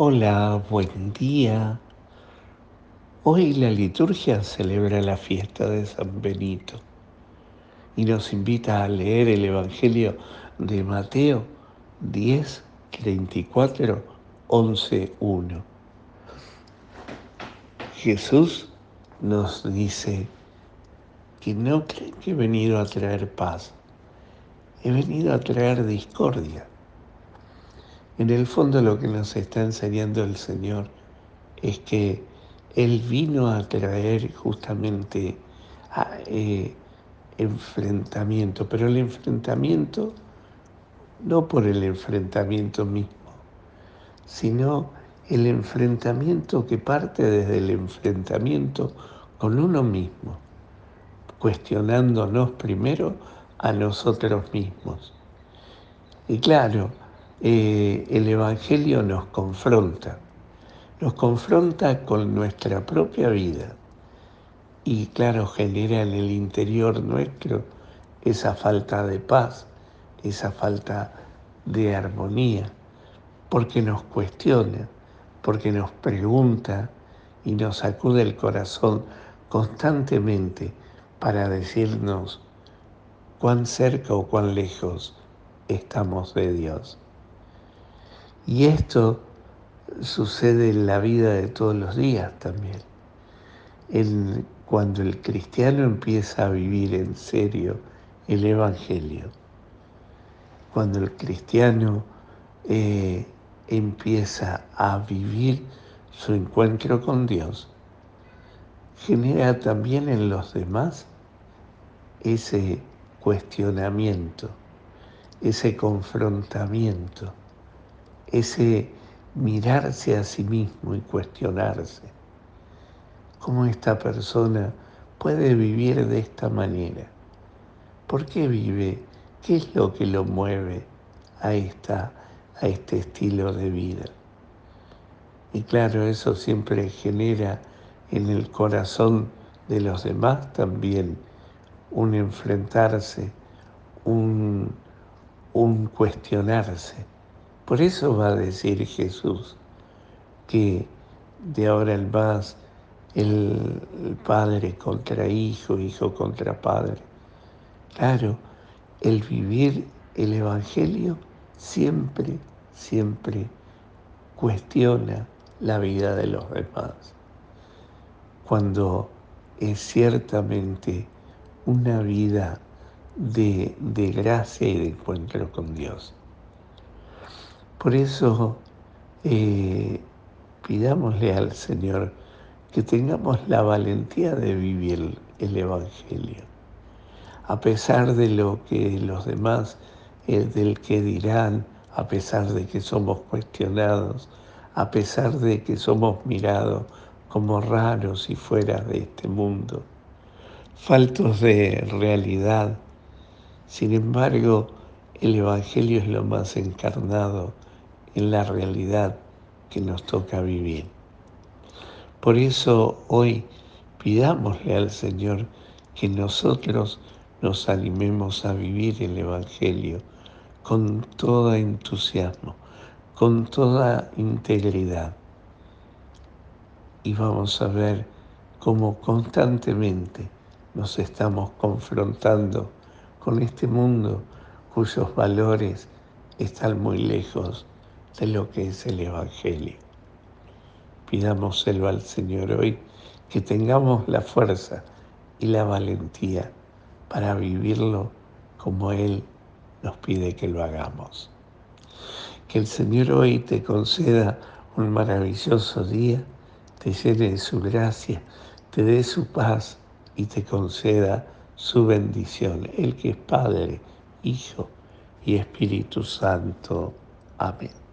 Hola, buen día. Hoy la liturgia celebra la fiesta de San Benito y nos invita a leer el Evangelio de Mateo 10, 34, 11, 1. Jesús nos dice que no creen que he venido a traer paz, he venido a traer discordia. En el fondo lo que nos está enseñando el Señor es que Él vino a traer justamente eh, enfrentamiento, pero el enfrentamiento no por el enfrentamiento mismo, sino el enfrentamiento que parte desde el enfrentamiento con uno mismo, cuestionándonos primero a nosotros mismos. Y claro, eh, el Evangelio nos confronta, nos confronta con nuestra propia vida y claro, genera en el interior nuestro esa falta de paz, esa falta de armonía, porque nos cuestiona, porque nos pregunta y nos sacude el corazón constantemente para decirnos cuán cerca o cuán lejos estamos de Dios. Y esto sucede en la vida de todos los días también. cuando el cristiano empieza a vivir en serio el Evangelio, cuando el cristiano eh, empieza a vivir su encuentro con Dios, genera también en los demás ese cuestionamiento, ese confrontamiento ese mirarse a sí mismo y cuestionarse. ¿Cómo esta persona puede vivir de esta manera? ¿Por qué vive? ¿Qué es lo que lo mueve a, esta, a este estilo de vida? Y claro, eso siempre genera en el corazón de los demás también un enfrentarse, un, un cuestionarse. Por eso va a decir Jesús que de ahora en más el, padre contra hijo, hijo contra padre. Claro, el vivir el Evangelio siempre, siempre cuestiona la vida de los demás. Cuando es ciertamente una vida de, de gracia y de encuentro con Dios. Por eso eh, pidámosle al Señor que tengamos la valentía de vivir el Evangelio, a pesar de lo que los demás, eh, del que dirán, a pesar de que somos cuestionados, a pesar de que somos mirados como raros y fuera de este mundo, faltos de realidad. Sin embargo, el Evangelio es lo más encarnado en la realidad que nos toca vivir. Por eso hoy pidámosle al Señor que nosotros nos animemos a vivir el Evangelio con todo entusiasmo, con toda integridad. Y vamos a ver cómo constantemente nos estamos confrontando con este mundo cuyos valores están muy lejos de lo que es el Evangelio. Pidámoselo al Señor hoy, que tengamos la fuerza y la valentía para vivirlo como Él nos pide que lo hagamos. Que el Señor hoy te conceda un maravilloso día, te llene de su gracia, te dé su paz y te conceda su bendición, el que es Padre, Hijo y Espíritu Santo. Amén.